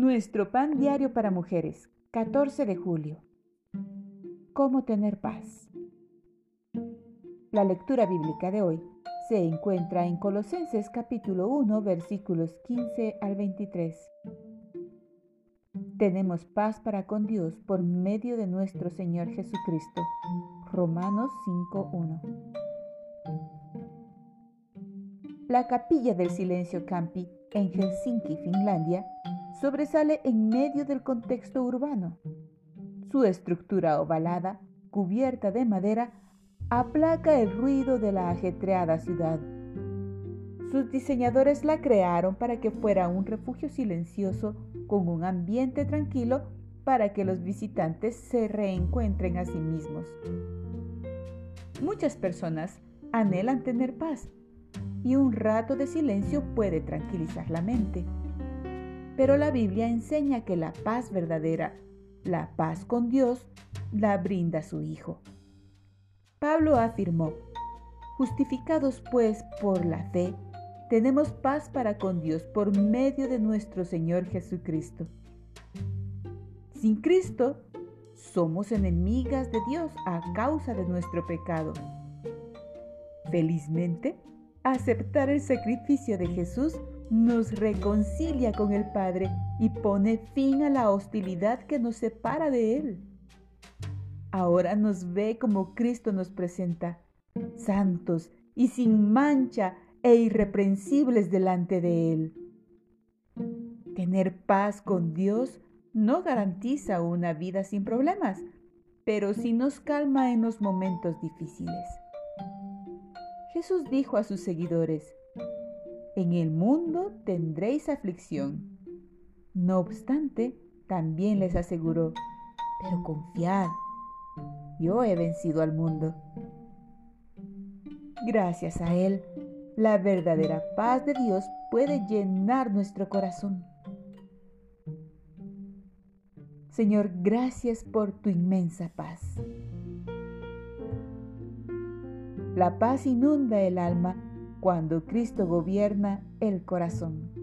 Nuestro pan diario para mujeres, 14 de julio. ¿Cómo tener paz? La lectura bíblica de hoy se encuentra en Colosenses capítulo 1 versículos 15 al 23. Tenemos paz para con Dios por medio de nuestro Señor Jesucristo. Romanos 5.1. La capilla del silencio Campi en Helsinki, Finlandia, sobresale en medio del contexto urbano. Su estructura ovalada, cubierta de madera, aplaca el ruido de la ajetreada ciudad. Sus diseñadores la crearon para que fuera un refugio silencioso con un ambiente tranquilo para que los visitantes se reencuentren a sí mismos. Muchas personas anhelan tener paz y un rato de silencio puede tranquilizar la mente. Pero la Biblia enseña que la paz verdadera, la paz con Dios, la brinda su Hijo. Pablo afirmó, justificados pues por la fe, tenemos paz para con Dios por medio de nuestro Señor Jesucristo. Sin Cristo, somos enemigas de Dios a causa de nuestro pecado. Felizmente, aceptar el sacrificio de Jesús nos reconcilia con el Padre y pone fin a la hostilidad que nos separa de Él. Ahora nos ve como Cristo nos presenta, santos y sin mancha e irreprensibles delante de Él. Tener paz con Dios no garantiza una vida sin problemas, pero sí nos calma en los momentos difíciles. Jesús dijo a sus seguidores, en el mundo tendréis aflicción. No obstante, también les aseguró, pero confiad, yo he vencido al mundo. Gracias a Él, la verdadera paz de Dios puede llenar nuestro corazón. Señor, gracias por tu inmensa paz. La paz inunda el alma cuando Cristo gobierna el corazón.